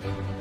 Sangre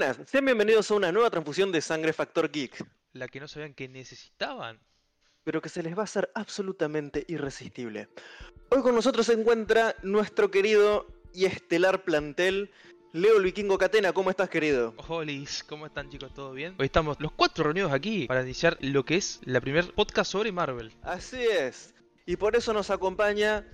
Buenas, sean bienvenidos a una nueva transfusión de Sangre Factor Geek, La que no sabían que necesitaban. pero que se les va a hacer absolutamente irresistible. Hoy con nosotros se encuentra nuestro querido y estelar plantel, Leo el Vikingo Catena. ¿Cómo estás, querido? Holis, ¿cómo están chicos? ¿Todo bien? Hoy estamos los cuatro reunidos aquí para iniciar lo que es la primer podcast sobre Marvel. Así es. Y por eso nos acompaña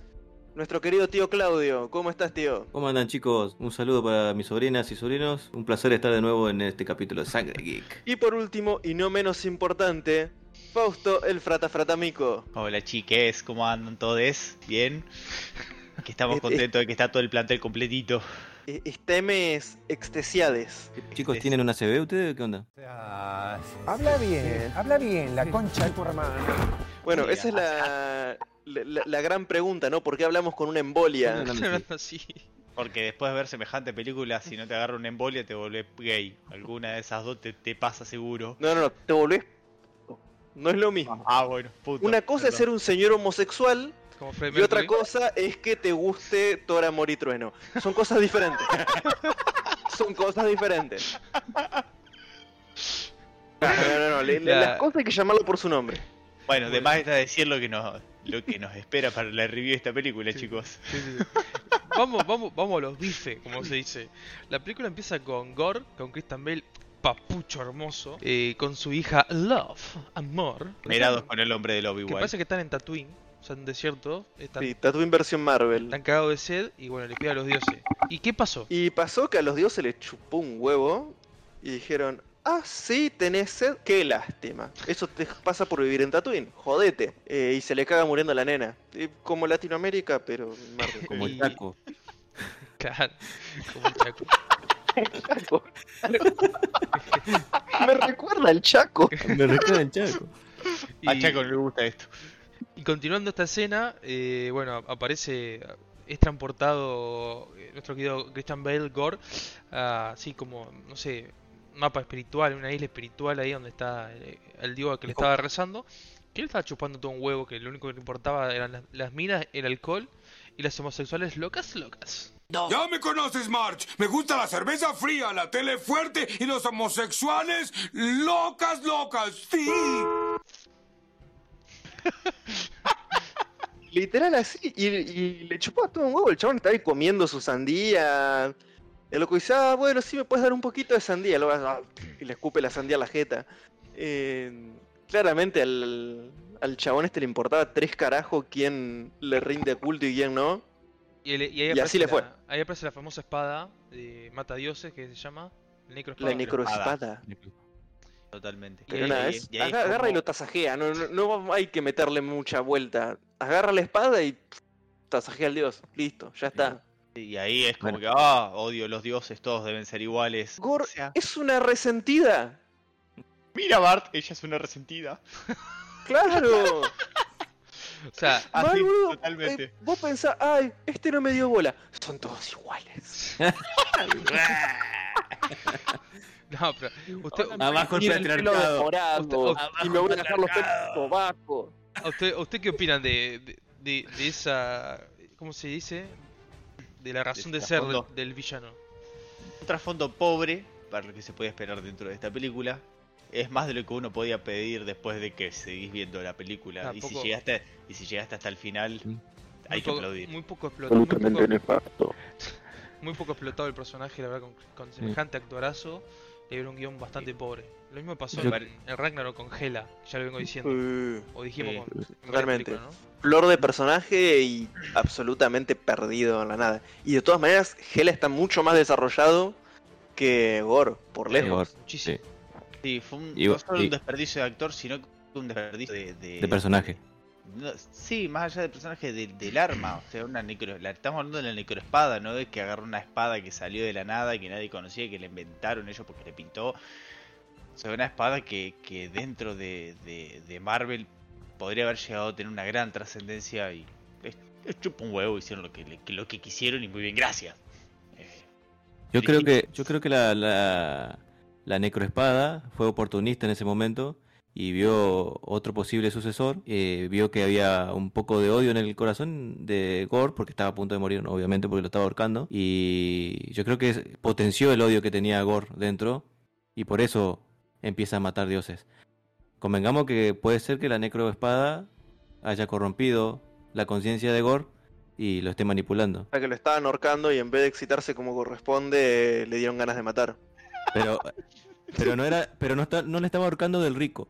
nuestro querido tío Claudio. ¿Cómo estás, tío? ¿Cómo andan chicos? Un saludo para mis sobrinas y sobrinos. Un placer estar de nuevo en este capítulo de Sangre Geek. Y por último, y no menos importante, Fausto el Frata Fratamico. Hola chiques, ¿cómo andan todos? ¿Bien? Que estamos Eh, eh. contentos de que está todo el plantel completito. Eh, Estemes extesiades. Chicos, ¿tienen una CB ustedes? ¿Qué onda? Habla bien, habla bien, la concha de tu hermano. Bueno, Sí, esa es la, la, gran pregunta, ¿no? ¿Por qué hablamos con una embolia? Así. Porque después de ver semejante película, si no te agarra una embolia, te volvés gay. Alguna de esas dos te, te pasa seguro. No, no, no, te volvés... No es lo mismo. Ah, bueno, puto. Una cosa es ser un señor homosexual Como y otra cosa es que te guste Thor, Amor y Trueno. Son cosas diferentes. Son cosas diferentes. No, no, no, no, le-. Las cosas hay que llamarlo por su nombre. Bueno, de más está decir lo que nos, lo que nos espera para la review de esta película, chicos. Sí, sí, sí. Vamos, vamos, vamos a los bifes, como se dice. La película empieza con Gore, con Christian Bale, papucho hermoso, eh, con su hija Love, amor. Mirados con el hombre del Que Obi-Wan. parece que están en Tatooine, o sea, en desierto. Están, Sí, Tatooine versión Marvel. están cagados de sed y bueno, le pide a los dioses. ¿Y qué pasó? Y pasó que a los dioses les chupó un huevo y dijeron, ah, sí, tenés sed, qué lástima. Eso te pasa por vivir en Tatooine, jodete. Eh, y se le caga muriendo la nena. Eh, como Latinoamérica, pero Marvel. Como el taco. Claro, como el Chaco. Chaco. Me recuerda al Chaco. Me recuerda el chaco. A Y- Chaco no le gusta esto. Y continuando esta escena, eh, bueno, aparece, es transportado eh, nuestro querido Christian Bale Gore, a, así como, no sé, mapa espiritual, una isla espiritual ahí donde está eh, el dios que le estaba rezando, que él estaba chupando todo un huevo, que lo único que le importaba eran las, las minas, el alcohol y las homosexuales locas, locas. Ya me conoces, March. Me gusta la cerveza fría, la tele fuerte y los homosexuales locas, locas. Sí. Literal así. Y, y le chupó todo un huevo. El chabón estaba ahí comiendo su sandía. El loco dice, ah, bueno, sí me puedes dar un poquito de sandía. Luego, ah, y le escupe la sandía a la jeta. Eh, claramente al, al chabón este le importaba tres carajos quién le rinde culto y quién no. Y, el- y ahí, Y así le la- fue. Ahí aparece la famosa espada de Mata Dioses que se llama La Necroespada. necroespada. Totalmente. Pero Y nada, ahí- es, y ahí aga- agarra y lo tasajea. No, no, no hay que meterle mucha vuelta. Agarra la espada y pff, tasajea al dios. Listo, ya está. Y ahí es como Bueno. que, ah, odio los dioses, todos deben ser iguales. O sea, es una resentida. mira Bart, ella es una resentida. Claro. O sea, Mal, Así, boludo. totalmente. Eh, vos pensás, ay, este no me dio bola. Son todos iguales. no, pero usted, Abajo el patriarcado. y me voy a dejar los pelos sobacos. ¿A usted, usted qué opinan de, de, de- de esa. ¿Cómo se dice? De la razón de, De ser trasfondo. del, del villano. Un trasfondo pobre, para lo que se puede esperar dentro de esta película. Es más de lo que uno podía pedir después de que seguís viendo la película. y, si llegaste, y si llegaste hasta el final, hay muy que poco, aplaudir. Muy poco explotado. Muy muy poco explotado el personaje, la verdad, con, con semejante actorazo. Le dieron un guion bastante pobre. Lo mismo pasó Yo- en, en Ragnarok con Hela, ya lo vengo diciendo. Uh, O dijimos sí, con. totalmente. ¿no? flor de personaje y absolutamente perdido en la nada. Y de todas maneras, Hela está mucho más desarrollado que Gore, por lejos. Igor, Muchísimo. sí, Sí, fue un, Y- no solo y- un desperdicio de actor, sino que un desperdicio de, de, de personaje. No, sí, más allá del personaje de- del arma, o sea, una necro, la, estamos hablando de la necroespada, no de que agarró una espada que salió de la nada, que nadie conocía, que le inventaron ellos porque le pintó. O sea, una espada que, que dentro de, de- de Marvel podría haber llegado a tener una gran trascendencia y es, es chupa un huevo, hicieron lo que, lo que quisieron y muy bien, gracias. Eh, Yo creo que, yo creo que la, la, la necroespada fue oportunista en ese momento y vio otro posible sucesor. eh, vio que había un poco de odio en el corazón de Gore porque estaba a punto de morir, obviamente, porque lo estaba ahorcando. Y yo creo que potenció el odio que tenía Gore dentro y por eso empieza a matar dioses. Convengamos que puede ser que la necroespada haya corrompido la conciencia de Gore y lo esté manipulando. O sea, que lo estaban ahorcando y en vez de excitarse como corresponde, le dieron ganas de matar. Pero, pero no era, pero no está, no le estaba ahorcando del rico.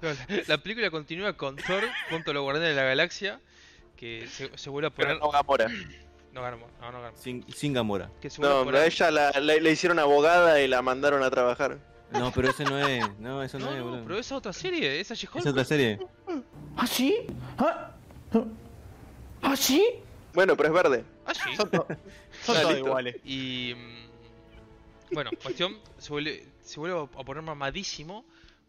No, la, la película continúa con Thor junto a los Guardianes de la Galaxia. Que se, se vuelve a Pero poner. no Gamora. No ganamos, no, no ganamos. Sin, sin Gamora. Que se vuelve a No, poner- a ella la, la- le hicieron abogada y la mandaron a trabajar. No, pero ese no es. No, eso no, No, es, boludo. pero esa es otra serie, esa She-Hulk. Es otra serie. ¿Ah, sí? ¿Ah? ¿Ah, sí? Bueno, pero es verde. Ah, sí. son to- son todos iguales. Y. Bueno, cuestión, se vuelve, se vuelve a poner mamadísimo.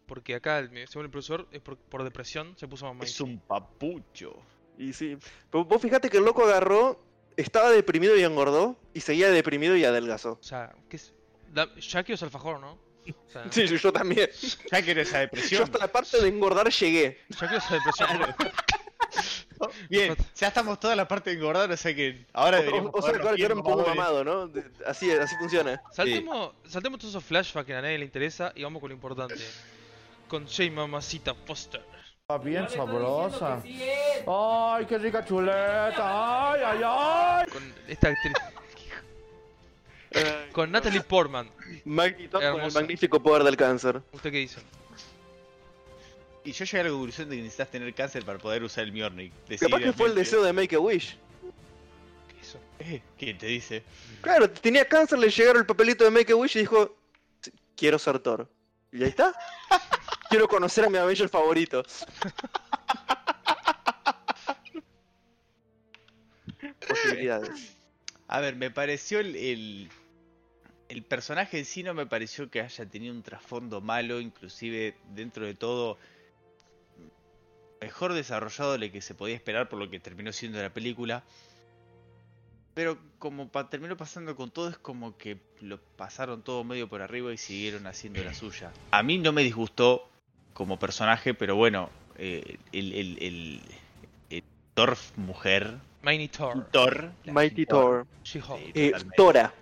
Porque acá, según el profesor, es por, por depresión, se puso Es mamadísimo. un papucho. Y sí. Pero vos fijate que el loco agarró, estaba deprimido y engordó, y seguía deprimido y adelgazó. O sea, ¿qué es? Da, Jackie o alfajor, ¿no? O sea, Sí, yo, yo también. Ya que esa Yo depresión. hasta la parte de engordar llegué. Jackie o depresión. Bien, ya estamos toda la parte de engordar, o sea que ahora O, deberíamos o sea, que ahora me pongo mamadores. mamado, ¿no? De- Así, así funciona. Saltemos, saltemos todos esos flashbacks que a nadie le interesa y vamos con lo importante. Con J Mamacita Foster. Está bien sabrosa. Ay, qué rica chuleta. Ay, ay, ay. Con esta actriz. con Natalie Portman. Con el magnífico poder del cáncer. ¿Usted qué dice? Y yo llegué a la conclusión de que necesitas tener cáncer para poder usar el Mjolnir. Capaz que fue el deseo de Make a Wish. ¿Qué hizo? Eh, ¿Quién te dice? Claro, tenía cáncer, le llegaron el papelito de Make a Wish y dijo, "Sí, quiero ser Thor. Y ahí está. quiero conocer a mi Avenger favorito. Posibilidades. A ver, me pareció el, el, el personaje en sí no me pareció que haya tenido un trasfondo malo, inclusive dentro de todo mejor desarrollado de lo que se podía esperar por lo que terminó siendo la película. Pero como pa- terminó pasando con todo, es como que lo pasaron todo medio por arriba y siguieron haciendo la suya. A mí no me disgustó como personaje, pero bueno, eh, el, el, el, el Thor mujer, Mighty Thor. Thor, Mighty Thor. She-Hulk. Sí. Eh. Tora.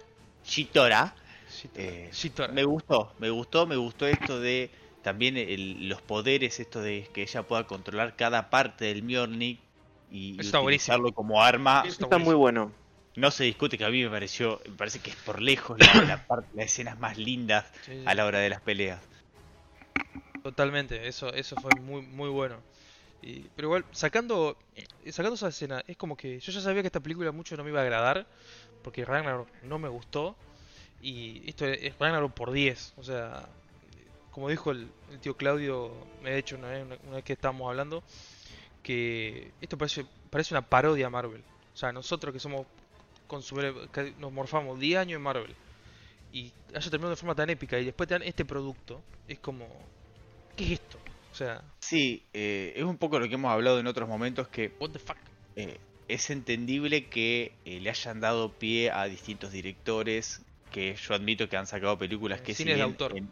Shitora, She- eh, She-Thor. me gustó, me gustó, me gustó esto de también el- los poderes, esto de que ella pueda controlar cada parte del Mjolnir y, y Está buenísimo. utilizarlo como arma. Está Está muy bueno. No se discute que a mí me pareció, me parece que es por lejos la, la parte, las escenas más lindas Sí, sí. a la hora de las peleas. Totalmente, eso, eso fue muy, muy bueno. Y- pero igual, sacando, eh, sacando esa escena, es como que yo ya sabía que esta película mucho no me iba a agradar, porque Ragnarok no me gustó, y esto es Ragnarok por 10, o sea, como dijo el, el tío Claudio, me ha dicho una vez, una, una vez que estábamos hablando, que esto parece, parece una parodia a Marvel. O sea, nosotros que somos consumidores, que nos morfamos 10 años en Marvel, y haya terminado de forma tan épica, y después te dan este producto, es como, ¿qué es esto? O sea, Sí, eh, es un poco lo que hemos hablado en otros momentos que what the fuck. eh, es entendible que eh, le hayan dado pie a distintos directores que yo admito que han sacado películas que si Cine de bien autor. en-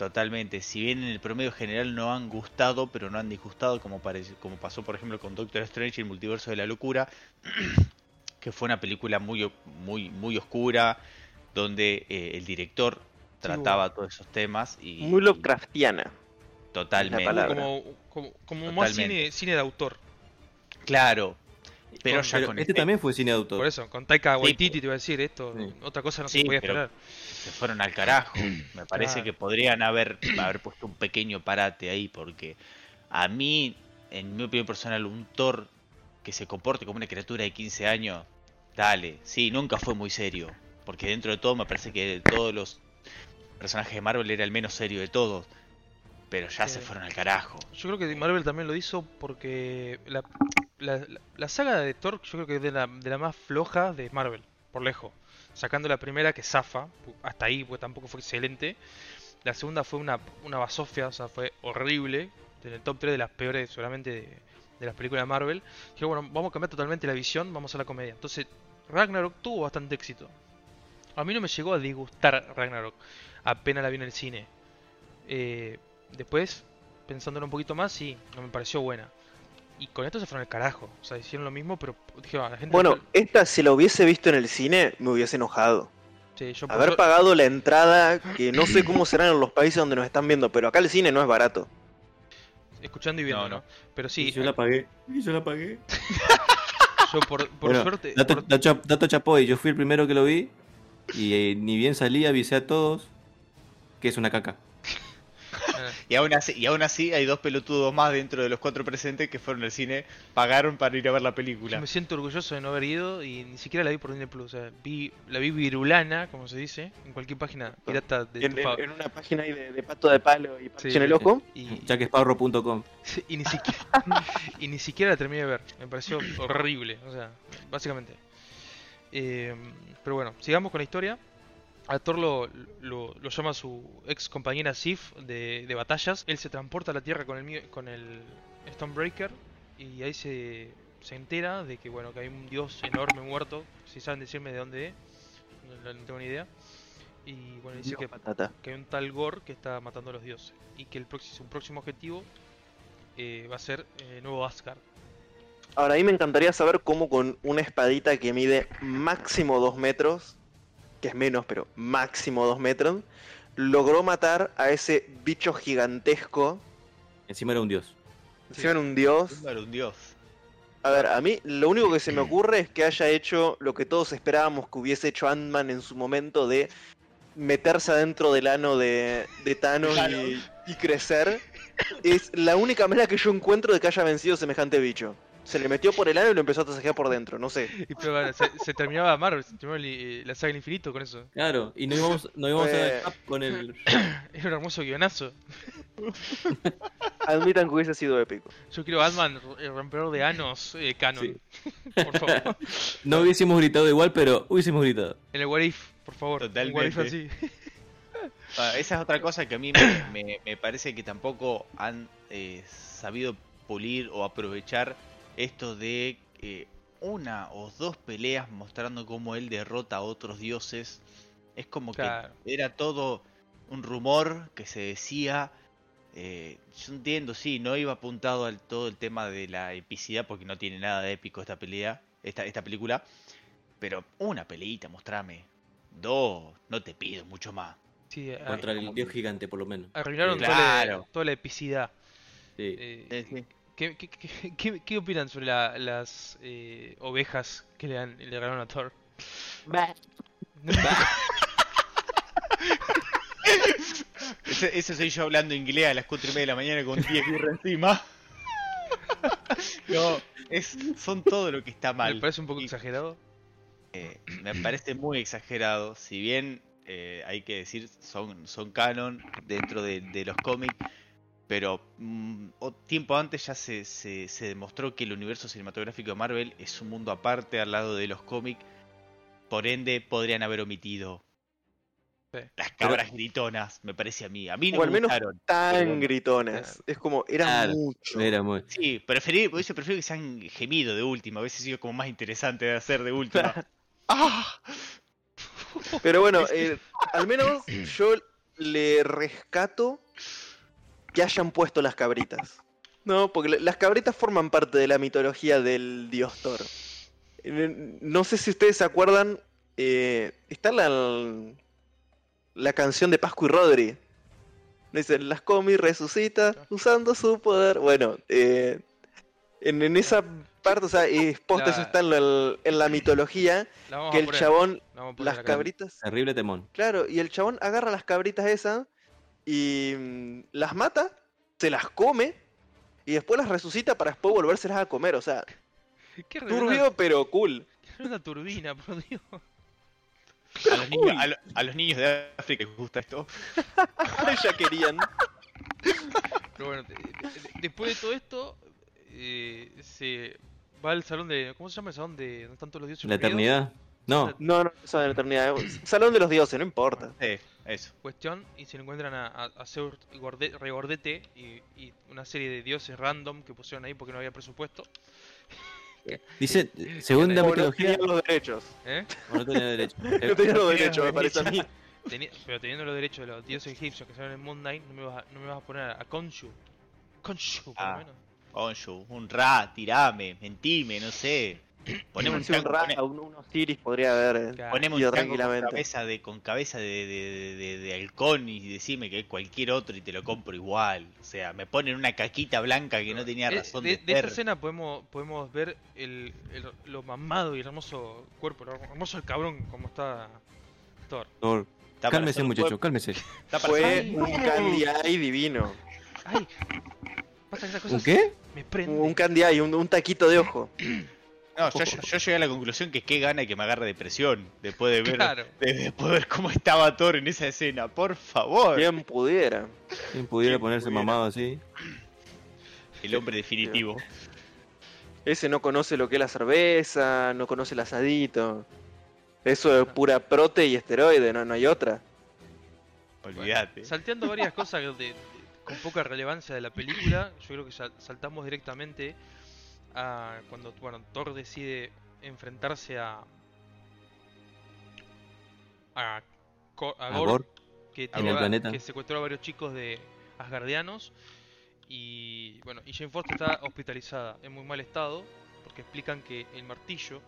Totalmente, si bien en el promedio general no han gustado, pero no han disgustado, como, como pasó por ejemplo con Doctor Strange y el Multiverso de la Locura, que fue una película muy, muy, muy oscura, donde eh, el director trataba todos esos temas y Muy Lovecraftiana. totalmente. Como, como, como más cine, cine de autor. Claro, pero Con- ya Pero con este también fue cine de autor. Por eso, con Taika Waititi pues. te iba a decir esto, Sí. otra cosa no Sí, se podía pero- esperar. Se fueron al carajo. Me parece Claro. que podrían haber, haber puesto un pequeño parate ahí, porque a mí, en mi opinión personal, un Thor que se comporte como una criatura de 15 años, dale, sí, nunca fue muy serio. Porque dentro de todo me parece que de todos los personajes de Marvel era el menos serio de todos. pero ya Sí. se fueron al carajo. Yo creo que Marvel también lo hizo porque la, la, la- la saga de Thor yo creo que es de la, de la más floja de Marvel, por lejos. Sacando la primera que zafa, hasta ahí, porque tampoco fue excelente. La segunda fue una, una basofia, o sea, fue horrible. En el top 3 de las peores, seguramente, de, de las películas de Marvel. Dije, bueno, vamos a cambiar totalmente la visión, vamos a la comedia. Entonces, Ragnarok tuvo bastante éxito. A mí no me llegó a disgustar Ragnarok, apenas la vi en el cine. Eh, después, pensándolo un poquito más, sí, no me pareció buena. Y con esto se fueron al carajo. O sea, hicieron lo mismo, pero dije, "Ah, la gente. Bueno, esta si la hubiese visto en el cine, me hubiese enojado. Sí, yo Haber pagado la entrada, que no sé cómo serán en los países donde nos están viendo, pero acá el cine no es barato. escuchando y viendo, No. Pero sí, Y yo la pagué. Y yo la pagué. yo por, por Bueno, suerte. Dato, por- dato chapoy, yo fui el primero que lo vi y eh, ni bien salí avisé a todos que es una caca. Ah, Y aún así, y aún así hay dos pelotudos más dentro de los cuatro presentes que fueron al cine, pagaron para ir a ver la Yo película. me siento orgulloso de no haber ido y ni siquiera la vi por Disney Plus. O sea, vi, la vi virulana, como se dice, en cualquier página pirata de En, en- en una página ahí de, de pato de palo y Sí, en el sí. ojo. Y, Jackesparrow.com. y ni siquiera y ni siquiera la terminé de ver. Me pareció horrible. O sea, básicamente. Eh, pero bueno, sigamos con la historia. A Thor lo, lo, lo llama su ex compañera Sif de, de batallas. Él se transporta a la Tierra con el, con el Stonebreaker y ahí se, se entera de que bueno que hay un dios enorme muerto. Si saben decirme de dónde es, no, no tengo ni idea. Y bueno, dice que, que hay un tal Gore que está matando a los dioses y que el próximo, su próximo objetivo eh, va a ser eh, nuevo Asgard. Ahora, a mí me encantaría saber cómo con una espadita que mide máximo 2 metros, que es menos, pero máximo 2 metros, logró matar a ese bicho gigantesco. Encima era un dios. Encima era un dios. Era un dios. A ver, a mí lo único que se me ocurre es que haya hecho lo que todos esperábamos que hubiese hecho Ant-Man en su momento de meterse adentro del ano de, de Thanos y, y crecer. Es la única manera que yo encuentro de que haya vencido semejante bicho. Se le metió por el ano y lo empezó a tasajear por dentro, no sé. Y pero bueno, se, se terminaba Marvel, se terminaba el- la saga del infinito con eso. Claro, y no íbamos, no íbamos Eh. a con el. Era un hermoso guionazo. Admitan que hubiese sido épico. Yo quiero Batman, el rompedor de anos, eh, canon. Sí. Por favor. No hubiésemos gritado igual, pero hubiésemos gritado. En el What If, por favor. Un What If así. Totalmente. Ah, esa es otra cosa que a mí me, me- me parece que tampoco han eh, sabido pulir o aprovechar esto de eh, una o dos peleas mostrando cómo él derrota a otros dioses. Es como Claro. que era todo un rumor que se decía. eh, yo entiendo, sí, no iba apuntado al todo el tema de la epicidad porque no tiene nada de épico esta pelea, esta, esta película. Pero una peleita, mostrame. Dos, no te pido mucho más. Sí, a- Contra el dios gigante, por lo menos. arruinaron toda, la, toda la epicidad. Sí. Eh, Eh, sí. ¿Qué, qué, qué- qué- qué opinan sobre la- las eh, ovejas que le, han, le regalaron a Thor? Ese, ese soy yo hablando inglés a las 4 y media de la mañana con 10 birras encima. No, es, son todo lo que está mal. Me parece un poco Y, exagerado. eh, me parece muy exagerado. Si bien eh, hay que decir, son, son canon dentro de, de los cómics. Pero mm, o- tiempo antes ya se, se, se demostró que el universo cinematográfico de Marvel es un mundo aparte al lado de los cómics. Por ende, podrían haber omitido Sí. las cabras gritonas, me parece a mí. A mí no O al me menos gustaron. Tan Pero gritones. Es como, era Claro. mucho. Era muy. Sí, preferí, por eso prefiero que sean gemido de última. A veces sido como más interesante de hacer de última. ¡Ah! Pero bueno, eh, al menos yo le rescato que hayan puesto las cabritas. No, porque la- las cabritas forman parte de la mitología del dios Thor. Eh, No sé si ustedes se acuerdan, eh, está la, la canción de Pascu y Rodri. Dicen, las comi resucita usando su poder. Bueno, eh, en, en esa parte, o sea, La- eso está en la, en la mitología, La que el poner, chabón, la las cabritas... Terrible temón. Claro, y el chabón agarra las cabritas esas y mm, las mata, se las come y después las resucita para después volvérselas a comer. O sea, Qué turbio pero cool. qué reverenda turbina, por Dios. A los, niños, a, lo- a los niños de África les gusta esto. ya querían. Pero bueno, de- de- después de todo esto, eh, se va al salón de. ¿Cómo se llama el salón de donde están todos los dioses? La eternidad. No, No, no, eso de la eternidad. Salón de los dioses, no importa. Sí, eso. Cuestión, y se encuentran a, a, a Seur Gorde- Regordete y, y una serie de dioses random que pusieron ahí porque no había presupuesto. dice, según la O no mitología, tenían los derechos. ¿eh? o no tenía derecho. No Eh, tenían los derechos, me parece a mí. Teni- pero teniendo los derechos de los dioses egipcios que salen en Moon Knight, no me vas a, no me vas a poner a Khonshu. Khonshu, por Ah. lo menos. Onshu, un Ra, tirame, mentime, no sé. Poneme un tango, pone- un, un Osiris podría haber. eh. Claro. poneme un tango con tranquilamente. cabeza de, con cabeza de, de, de- de halcón y decime que es cualquier otro y te lo compro igual. O sea, me ponen una caquita blanca que no tenía Eh, razón de, de, de esta escena podemos, podemos ver el, el- lo mamado y el hermoso cuerpo, lo hermoso el cabrón como está Thor. Thor, Está Cálmese muchacho, cálmese. está Fue un Candy Eye divino. ¡Ay! Pasa que esas cosas ¿Un qué? me prenden. Un Candy Eye, un, un taquito de ojo. No, yo, yo- yo llegué a la conclusión que qué gana que me agarre depresión después de ver, Claro. de- después de ver cómo estaba Thor en esa escena. Por favor. Bien pudiera. ¿Quién pudiera ¿Quién ponerse pudiera? mamado así? El hombre definitivo. Ese no conoce lo que es la cerveza, no conoce el asadito. Eso es pura prote y esteroide, no, no hay otra. Olvídate. Salteando varias cosas de- de- con poca relevancia de la película, yo creo que sal- saltamos directamente a cuando bueno, Thor decide enfrentarse a a, que, en tiene que secuestró a varios chicos de Asgardianos y bueno, y Jane Foster está hospitalizada en muy mal estado porque explican que el martillo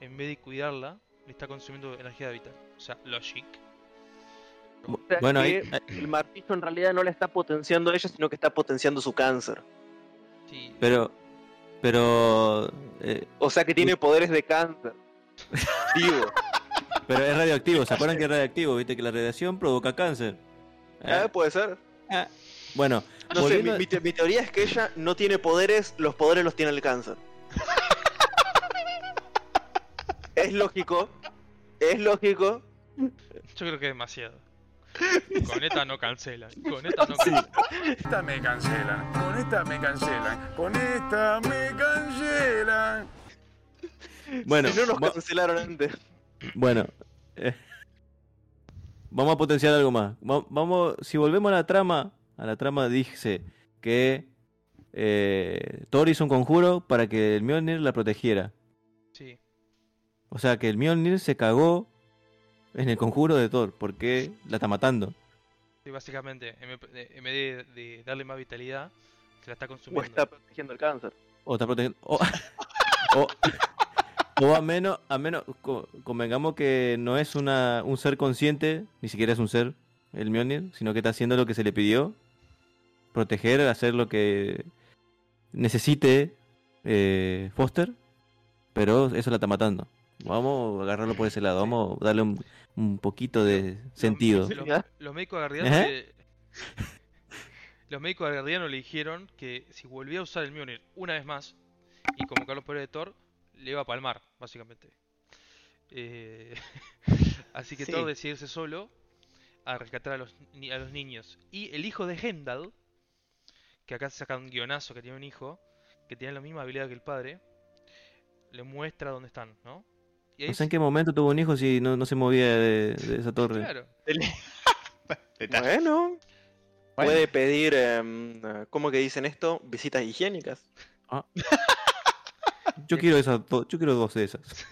en vez de cuidarla le está consumiendo energía vital, o sea, logic. O sea Bueno, ahí- ahí- el martillo en realidad no le está potenciando a ella, sino que está potenciando su cáncer. Sí, pero, pero, eh, O sea que tiene poderes de cáncer. Digo, pero es radioactivo. ¿Se acuerdan que es radioactivo? Viste que la radiación provoca cáncer. ¿eh? Eh, puede ser. Bueno, No sé, volviendo mi, a- mi te- mi teoría es que ella no tiene poderes, los poderes los tiene el cáncer. es lógico, es lógico. Yo creo que es demasiado. Con esta no cancelan. Con esta no cancelan. Esta me cancelan, con esta me cancelan, con esta me cancelan. bueno, si no nos cancelaron antes. bueno, eh, vamos a potenciar algo más. Va- Vamos, si volvemos a la trama, a la trama dice que eh, Thor hizo un conjuro para que el Mjolnir la protegiera. Sí. O sea que el Mjolnir se cagó en el conjuro de Thor, porque la está matando. Sí, básicamente, en vez de, darle más vitalidad, se la está O consumiendo. está protegiendo el cáncer. O está protegiendo. O, o- o a menos, a menos, co- convengamos que no es una, un ser consciente, ni siquiera es un ser, el Mjolnir, sino que está haciendo lo que se le pidió. Proteger, hacer lo que necesite eh, Foster, pero eso la está matando. Vamos a agarrarlo por ese lado, vamos a darle un, un poquito de sentido. Los, médicos guardianos ¿Eh? le- Los médicos guardianos le dijeron que si volvía a usar el Mjolnir una vez más y como Carlos Pérez de Thor, le iba a palmar, básicamente. Eh, Así que Sí. Thor decide irse solo a rescatar a los, ni- a los niños. Y el hijo de Heimdall, que acá se saca un guionazo que tiene un hijo, que tiene la misma habilidad que el padre, le muestra dónde están, ¿no? Y ahí No sé en qué momento tuvo un hijo si no, no se movía de, de esa torre. Claro. Bueno, Bueno. puede pedir, em, ¿cómo que dicen esto? Visitas higiénicas. Yo quiero esas yo quiero dos de esas.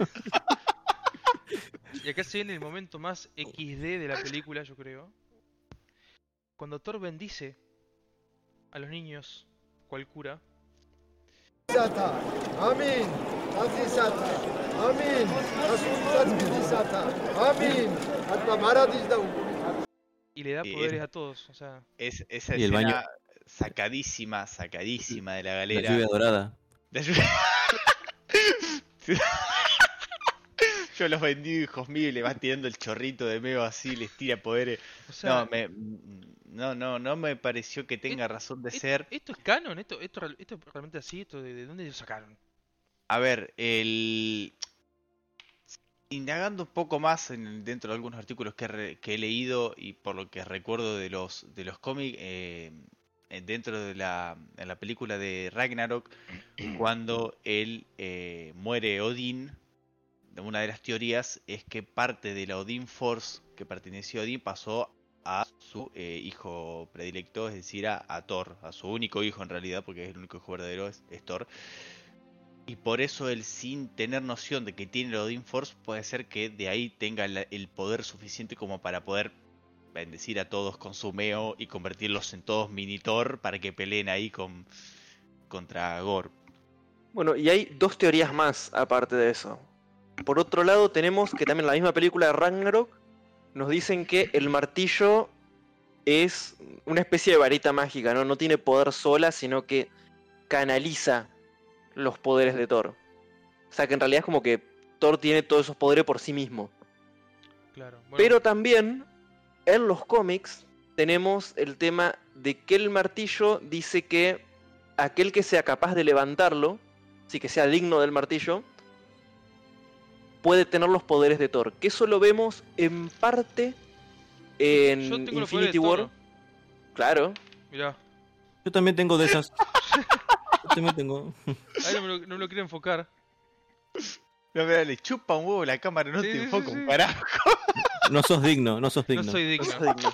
Y acá se viene el momento más XD de la película, yo creo. Cuando Thor bendice a los niños, cual cura, Y le da poderes a todos. O sea, Es, esa Y el escena baño. sacadísima, sacadísima de la La galera. lluvia dorada. La lluvia- Yo los vendí, hijos míos, y le vas tirando el chorrito de meo así, les tira poderes. o sea No, me, no, no, no me pareció que tenga razón de ¿est- ser. ¿Esto es canon? ¿Esto, esto, esto es realmente así? ¿Esto de, de dónde lo sacaron? A ver, el... Indagando un poco más en- dentro de algunos artículos que, he re- que he leído y por lo que recuerdo de los, de los cómics, eh, dentro de la, en la película de Ragnarok, cuando él eh, muere Odín, una de las teorías es que parte de la Odin Force que perteneció a Odín pasó a su eh, hijo predilecto, es decir, a, Thor, a su único hijo en realidad, porque es el único hijo verdadero, es, Thor. Y por eso él, sin tener noción de que tiene la Odin Force, puede ser que de ahí tenga el poder suficiente como para poder bendecir a todos con su meo y convertirlos en todos mini Thor para que peleen ahí con contra Gore. Bueno, y hay dos teorías más aparte de eso. Por otro lado, tenemos que también en la misma película de Ragnarok nos dicen que el martillo es una especie de varita mágica, ¿no? No tiene poder sola, sino que canaliza los poderes de Thor. O sea que en realidad es como que Thor tiene todos esos poderes por sí mismo. Claro. bueno, Pero también en los cómics tenemos el tema de que el martillo dice que aquel que sea capaz de levantarlo, sí que sea digno del martillo, puede tener los poderes de Thor. Que eso lo vemos en parte en yo tengo Infinity War. Thor. Claro. Mirá, Yo también tengo de esas. Yo también tengo. ahí no me lo, no me lo quiero enfocar. No, mira, le chupa un huevo la cámara, no Sí, te sí, enfoca sí, carajo. No sos digno, no sos digno. No soy No digno. sos digno.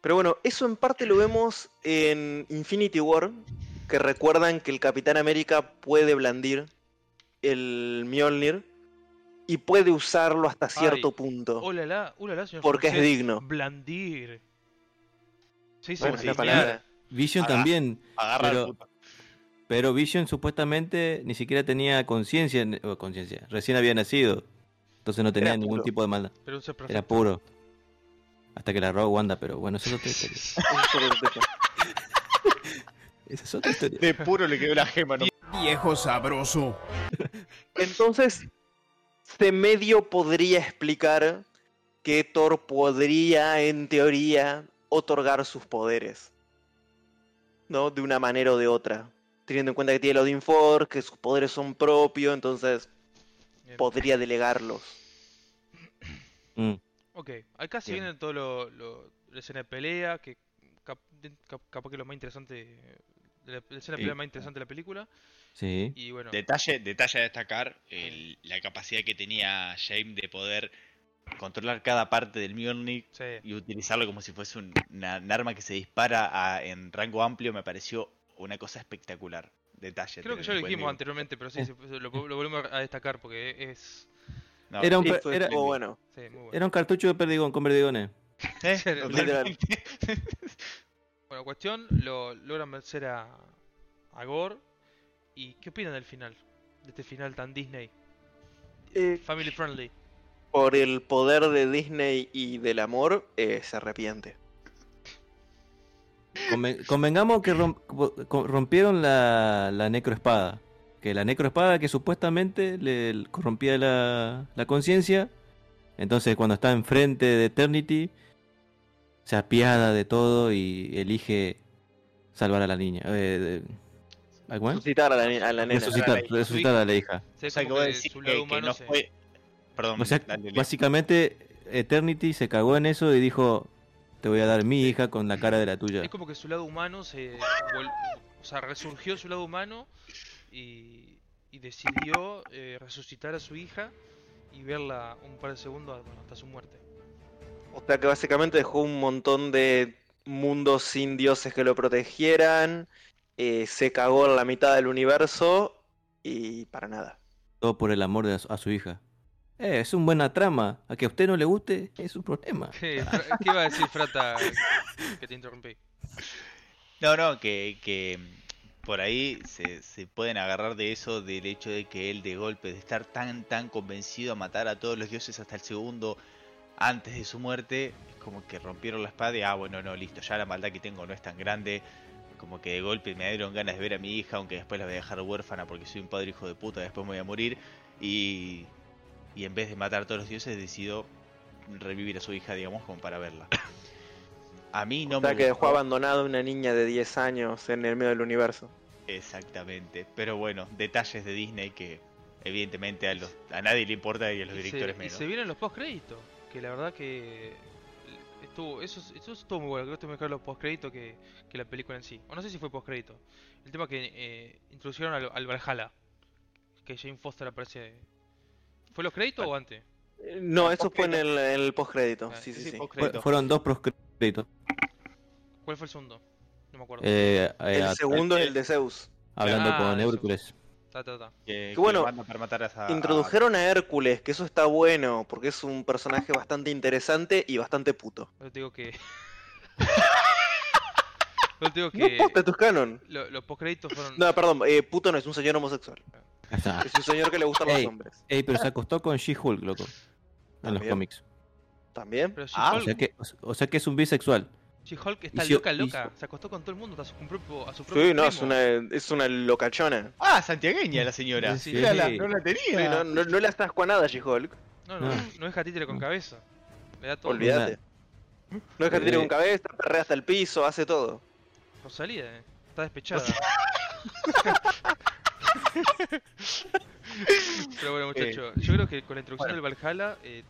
Pero bueno, eso en parte lo vemos en Infinity War, que recuerdan que el Capitán América puede blandir el Mjolnir y puede usarlo hasta cierto Ay, punto. Hola, la, hola, señor Porque es digno. Blandir. Sí, sí, Bueno, sí, la sí. palabra. Vision también. Agarra Pero-. Pero Vision supuestamente ni siquiera tenía conciencia. conciencia. Recién había nacido. Entonces no tenía Era ningún puro. tipo de maldad. Pero eso es Era puro. Hasta que la robó Wanda, pero bueno, esa es otra historia. Eso es otro tema. Esa es otra historia. De puro le quedó la gema, ¿no? Viejo sabroso. Entonces, se medio podría explicar que Thor podría, en teoría, otorgar sus poderes. ¿No? De una manera o de otra. Teniendo en cuenta que tiene el Odin Force, que sus poderes son propios, entonces Bien. podría delegarlos. Mm. Ok, acá se viene todo lo, lo- la escena de pelea, que cap- capaz que es lo más interesante, la, la escena Sí. más interesante de la película. Sí. Y bueno, Detalle, detalle a destacar el- la capacidad que tenía James de poder controlar cada parte del Mjolnir sí, y utilizarlo como si fuese un, una- un arma que se dispara a- en rango amplio me pareció una cosa espectacular. Detalle. creo que ya lo dijimos anteriormente, pero sí, sí, lo, lo volvemos a destacar porque es... No, Era un era- estuvo bueno. Sí, muy bueno. Era un cartucho de perdigón con perdigones. ¿eh? Bueno, cuestión, lo logran vencer a, a Gore. ¿Y qué opinan del final? De este final tan Disney, Eh, family friendly. por el poder de Disney y del amor, eh, se arrepiente. Conven- convengamos que rompieron la, la necroespada. Que la necroespada que supuestamente le corrompía la, la conciencia. Entonces cuando está enfrente de Eternity, se apiada de todo y elige salvar a la niña. Eh, de-. Resucitar a la, a la nena. Resucitar, Su resucitar a la hija. Se ve O sea, que como voy a que decir su que, lado que humano no se- fue... Perdón, O sea, dale, básicamente Eternity se cagó en eso y dijo, te voy a dar mi hija con la cara de la tuya. Es como que su lado humano se o sea, resurgió su lado humano y, y decidió eh, resucitar a su hija y verla un par de segundos hasta su muerte. O sea que básicamente dejó un montón de mundos sin dioses que lo protegieran. eh, se cagó en la mitad del universo y para nada. Todo por el amor de a su, a su hija. Eh, es una buena trama. A que a usted no le guste, es su problema. ¿Qué, qué iba a decir Frata que te interrumpí? No, no, que, que por ahí se, se pueden agarrar de eso, del hecho de que él de golpe, de estar tan, tan convencido a matar a todos los dioses hasta el segundo antes de su muerte, es como que rompieron la espada y, ah, bueno, no, listo, ya la maldad que tengo no es tan grande. Como que de golpe me dieron ganas de ver a mi hija, aunque después la voy a dejar huérfana porque soy un padre hijo de puta, después me voy a morir. Y, y en vez de matar a todos los dioses, decidió revivir a su hija, digamos, como para verla. A mí no o sea me que dejó abandonada una niña de 10 años en el medio del universo. Exactamente. Pero bueno, detalles de Disney que evidentemente a, los, a nadie le importa y a los Y se, directores y menos. se vienen los post créditos, que la verdad que estuvo, eso, eso estuvo muy bueno, creo que estuvo mejor los postcréditos que, que la película en sí. O no sé si fue postcrédito. El tema que eh, introdujeron al, al Valhalla, que Jane Foster aparece. ¿Fue los créditos o antes? Eh, No, eso fue en el, en el postcrédito. Ah, Sí, sí, Sí, postcrédito. Fueron dos proscritos. ¿Cuál fue el segundo? No me acuerdo. Eh, eh, El segundo es el de Zeus. hablando Ah, con eso. Hércules. Ta, ta, ta. Que, Que bueno, para matar a esa- Introdujeron a Hércules, que eso está bueno, porque es un personaje bastante interesante y bastante puto. Yo digo que. Yo digo No que. posta, esto es canon. lo- los postcréditos fueron. No, perdón, eh, puto no es un señor homosexual. Es un señor que le gustan los Ey. hombres. Ey, pero se acostó con She-Hulk, loco. En los cómics. ¿También? Pero Ah, O She-Hulk sea que, o sea que es un bisexual. She-Hulk está si- loca, y- loca. Se acostó con todo el mundo, hasta su propio, a su propio Sí, no, es una, es una locachona. Ah, santiagueña la señora. Sí, la- no la Sí, tenía. no, no, no le estás con nada, She-Hulk. No, no, No. no es títere con cabeza. Le da todo. Olvídate. No es que Eh. con cabeza, perrea hasta el piso, hace todo. Rosalía, eh. Está despechada. Pero bueno, muchachos, yo creo que con la introducción del Valhalla, eh,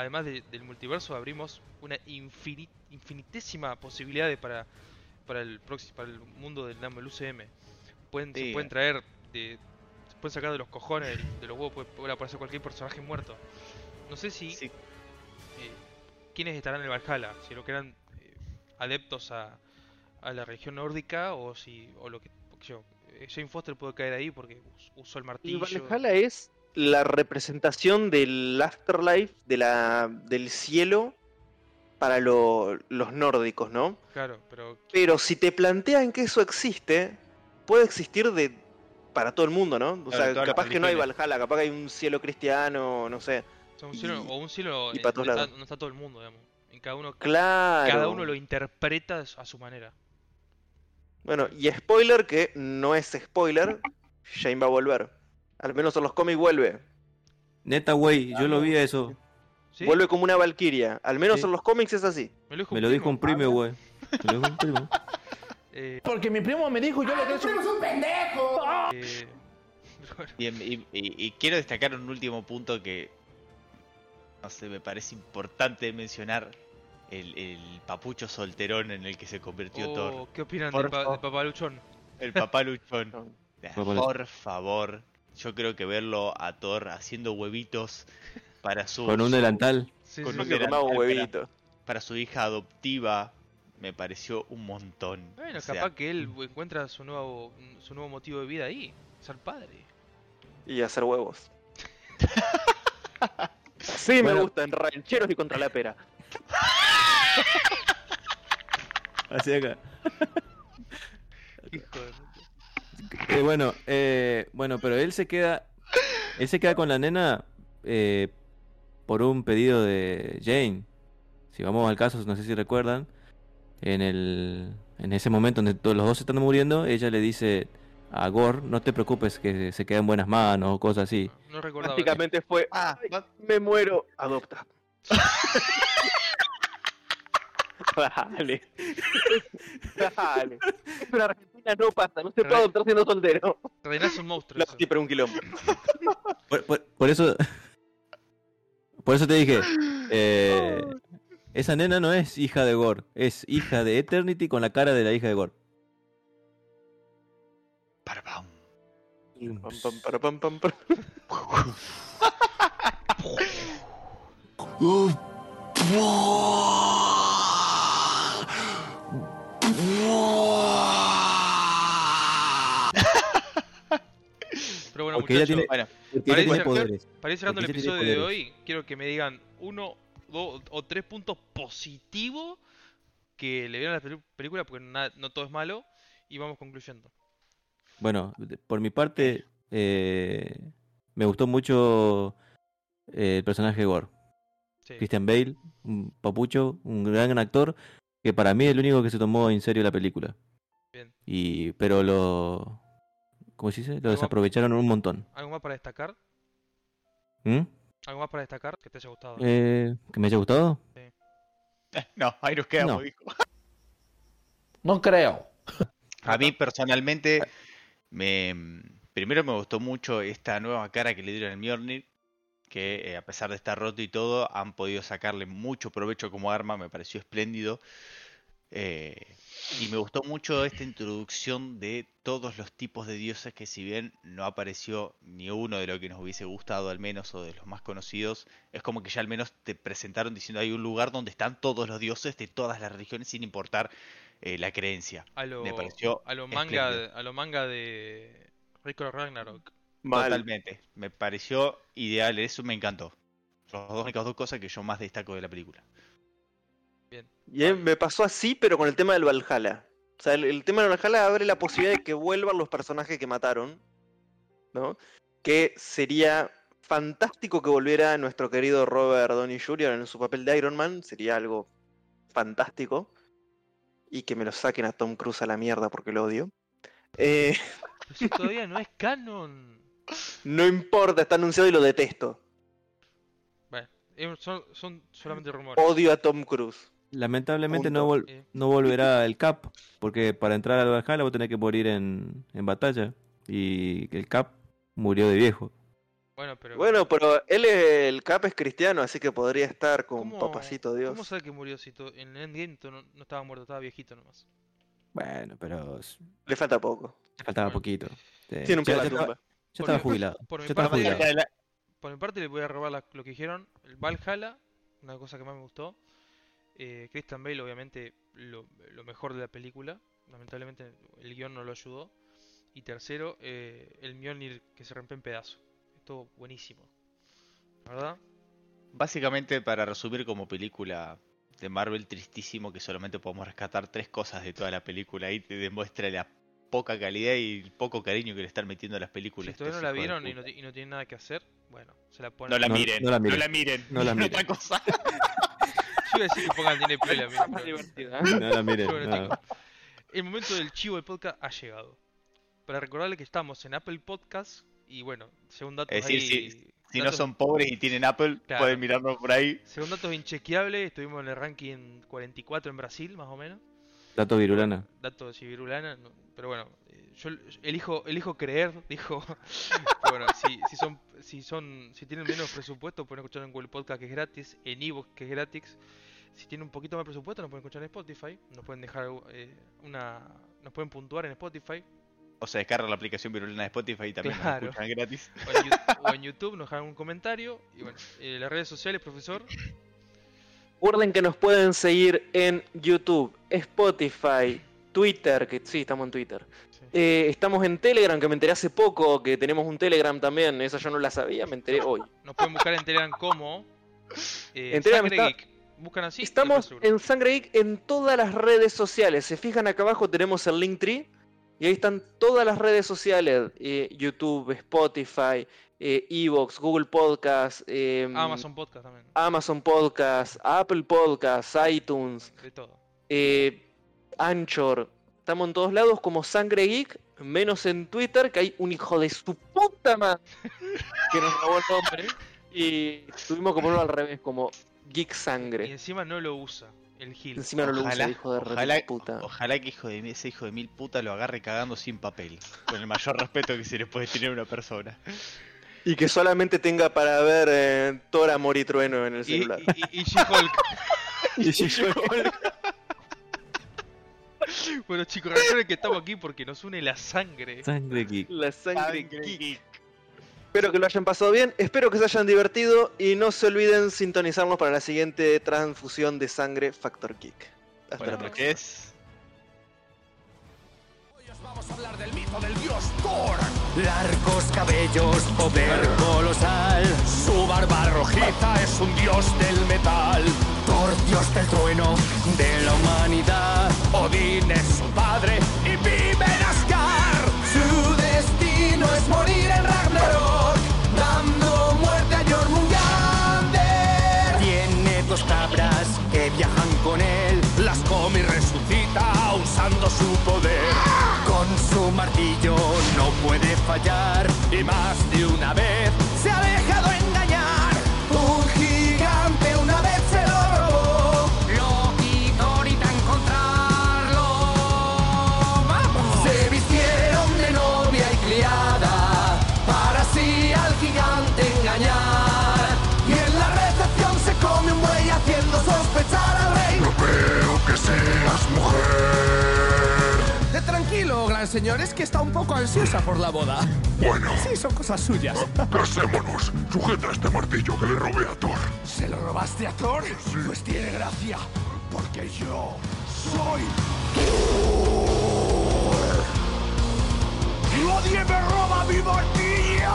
además de- del multiverso, abrimos una infini- infinitésima posibilidad de para, para, el proxi- para el mundo del, del UCM. Pueden, se pueden traer, de, se pueden sacar de los cojones, de los huevos, puede, puede aparecer cualquier personaje muerto. No sé si Sí. eh, quiénes estarán en el Valhalla, si lo que eran eh, adeptos a, a la religión nórdica o si o lo que yo, eh, Jane Foster puede caer ahí porque us- usó el Y martillo. Valhalla es la representación del afterlife, de la, del cielo para lo- los nórdicos, ¿no? Claro, pero Pero si te plantean que eso existe, puede existir de para todo el mundo, ¿no? O Claro, sea, capaz que no hay. Valhalla, capaz que hay un cielo cristiano, no sé. o sea, un cielo, y- o un cielo y en- pa' todos donde, está, lados. donde está todo el mundo, digamos. En cada uno, Claro. cada uno lo interpreta a su manera. Bueno, y spoiler que no es spoiler, Jane va a volver. Al menos en los cómics vuelve. Neta, güey, yo lo vi a eso. ¿Sí? Vuelve como una valquiria. Al menos Sí. en los cómics es así. Me lo dijo Me un lo dijo primo. un primo, güey. Me lo dijo un primo. Eh, Porque mi primo me dijo, yo le creo su... eh, bueno, Bien, y, y- y quiero destacar un último punto que, no sé, me parece importante mencionar. El, el papucho solterón en el que se convirtió oh, Thor. ¿Qué opinan del pa- de Papaluchón? El papá luchón. No. Papá Por favor, yo creo que verlo a Thor haciendo huevitos para su, Con un su- delantal. Sí, Con sí, un huevito. para su hija adoptiva me pareció un montón. Bueno, O sea, capaz que él encuentra su nuevo, su nuevo motivo de vida ahí, ser padre. Y hacer huevos. Sí, me Bueno. gustan rancheros y contra la pera. Así acá. Hijo de... Eh, bueno, eh, bueno, pero él se queda, él se queda con la nena eh, por un pedido de Jane. Si vamos al caso, no sé si recuerdan, en el, en ese momento donde todos los dos se están muriendo, ella le dice a Gore, no te preocupes que se queda en buenas manos o cosas así. No recordaba. Prácticamente fue, Ah, "Ay, va- me muero, adopta. Dale. Dale. En Argentina no pasa, no se puede adoptar siendo soltero. Renace un monstruo. Eso. sí, pero un quilombo. Por, por- por eso, por eso te dije, eh, esa nena no es hija de Gore, es hija de Eternity con la cara de la hija de Gore. Barbam. Pam, pam, para, pam, pam, Pero bueno, Porque muchachos, tiene- Bueno, Porque tiene poderes. para ir cerrando el porque episodio de hoy, quiero que me digan uno, dos o tres puntos positivos que le vieron a la película, porque no todo es malo, y vamos concluyendo. Bueno, por mi parte, eh, me gustó mucho eh, el personaje de Gore. Sí. Christian Bale, un papucho, un gran actor, que para mí es el único que se tomó en serio la película. Bien. Y, pero lo, ¿cómo se dice? Lo desaprovecharon un montón. ¿Algo más para destacar? ¿Mm? ¿Algo más para destacar que te haya gustado? Eh, ¿Que me haya gustado? no, ahí nos quedamos, No. dijo. No creo. A mí personalmente, me primero me gustó mucho esta nueva cara que le dieron al Mjolnir. que eh, a pesar de estar roto y todo, han podido sacarle mucho provecho como arma, me pareció espléndido. Eh, y me gustó mucho esta introducción de todos los tipos de dioses que si bien no apareció ni uno de lo que nos hubiese gustado al menos o de los más conocidos, es como que ya al menos te presentaron diciendo hay un lugar donde están todos los dioses de todas las religiones sin importar eh, la creencia. A lo, Me pareció a lo manga, espléndido. a lo manga de Rico Ragnarok. Mal. Totalmente. Me pareció ideal, eso me encantó. Son las dos únicas dos cosas que yo más destaco de la película. Y eh, me pasó así, pero con el tema del Valhalla. O sea, el, el tema del Valhalla abre la posibilidad de que vuelvan los personajes que mataron. ¿No? Que sería fantástico que volviera nuestro querido Robert Downey Jr. en su papel de Iron Man. Sería algo fantástico. Y que me lo saquen a Tom Cruise a la mierda porque lo odio. Eh, Pero todavía no es canon. no importa, está anunciado y lo detesto. Bueno, son, son solamente rumores. Odio a Tom Cruise. Lamentablemente no, vol- Eh, no volverá el Cap, porque para entrar al Valhalla vos tenés que morir en, en batalla. Y el Cap murió de viejo. bueno, pero. Bueno, pero él es- el Cap es cristiano, así que podría estar con ¿cómo- Papacito Dios. ¿Cómo sabe que murió si en Endgame to- no, no estaba muerto, estaba viejito nomás? Bueno, pero Le falta poco. le faltaba Bueno. poquito. Sí, Tiene un en la ya estaba, tumba. ya estaba Por mi- jubilado. por mi estaba parte- jubilado. Por mi parte, le voy a robar la- lo que dijeron. El Valhalla, una cosa que más me gustó. Eh, Christian Bale, obviamente, lo, lo mejor de la película. Lamentablemente, el guion no lo ayudó. Y tercero, eh, el Mjolnir que se rompe en pedazos. Estuvo buenísimo. ¿La ¿Verdad? Básicamente, para resumir como película de Marvel, tristísimo que solamente podemos rescatar tres cosas de toda la película y te demuestra la poca calidad y el poco cariño que le están metiendo a las películas. Si todavía no la vieron y no, y no tienen nada que hacer, bueno, se la ponen. No la No- miren, no la miren. miren, No la miren. otra cosa. Iba a decir que pongan Disney Play, amigo, Más pero- divertida. No la miren, Bueno, no. chicos, el momento del chivo del podcast ha llegado. Para recordarle que estamos en Apple Podcast y bueno, según datos Es decir, ahí- si- Si no datos- son pobres y tienen Apple, Claro. pueden mirarnos por ahí. Según datos inchequeables, estuvimos en el ranking 44 en Brasil, más o menos. Dato virulana. Datos de virulana, no- pero bueno, eh, yo elijo, elijo creer, dijo. bueno, si, si son, si son, si tienen menos presupuesto, pueden escuchar en Google Podcast que es gratis, en Evox que es gratis. Si tienen un poquito más de presupuesto, nos pueden escuchar en Spotify, nos pueden dejar eh, una, nos pueden puntuar en Spotify O sea, descarga la aplicación virulana de Spotify y también Claro. nos escuchan gratis. o en, Yu- o en YouTube, nos dejan un comentario y bueno, eh, las redes sociales, profesor. Recuerden que nos pueden seguir en YouTube, Spotify, Twitter, que sí, estamos en Twitter. Sí. Eh, estamos en Telegram, que me enteré hace poco que tenemos un Telegram también. Esa yo no la sabía, me enteré hoy. Nos pueden buscar en Telegram como eh, En Telegram Sangre está- Geek. Buscan así. Estamos en Sangre Geek en todas las redes sociales. Se fijan acá abajo tenemos el Linktree. Y ahí están todas las redes sociales. eh, YouTube, Spotify, eh, Evox, Google Podcast, eh, Amazon Podcast también. Amazon Podcast, Apple Podcast, iTunes, De todo. eh, Anchor. Estamos en todos lados como Sangre Geek. Menos en Twitter, que hay un hijo de su puta madre que nos robó el nombre. Y tuvimos que ponerlo al revés, como Geek Y Sangre. encima no lo usa el Gil. Encima no lo usa, Ojalá- hijo de ojalá- puta. Ojalá que hijo de ese hijo de mil puta lo agarre cagando sin papel. Con el mayor respeto que se le puede tener a una persona. Y que solamente tenga para ver eh, Thor, Amor y Trueno en el Y, celular. y, y She-Hulk. Y yo- bueno chicos, recuerden que estamos aquí porque nos une la sangre. Sangre geek. La sangre Sangre geek. geek. Espero que lo hayan pasado bien, espero que se hayan divertido y no se olviden sintonizarnos para la siguiente transfusión de sangre Factor Geek. Hasta la Buenas próxima. noches. Vamos a hablar del mito del dios Thor. Largos cabellos, poder colosal. Su barba rojiza es un dios del metal. Thor, dios del trueno, de la humanidad. Odín es su padre y vive en Asgard. Su destino es morir cabras que viajan con él. Las come y resucita usando su poder. Con su martillo no puede fallar. Y más de una vez señor, es que está un poco ansiosa por la boda. Bueno, Sí, son cosas suyas. casémonos. Sujeta este martillo que le robé a Thor. ¿Se lo robaste a Thor? Pues tiene gracia, porque yo soy Thor. ¡Nadie me roba mi martillo!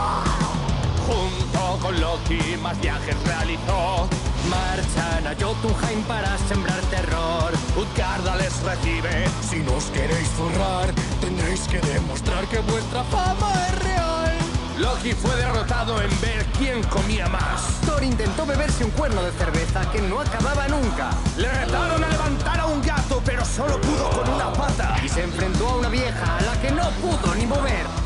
Junto con Loki más viajes realizó. Marchan a Jotunheim para sembrar terror. Utgarda les recibe. Si nos queréis zurrar, tendréis que demostrar que vuestra fama es real. Loki fue derrotado en ver quién comía más. Thor intentó beberse un cuerno de cerveza que no acababa nunca. Le retaron a levantar a un gato, pero solo pudo con una pata. Y se enfrentó a una vieja a la que no pudo ni mover.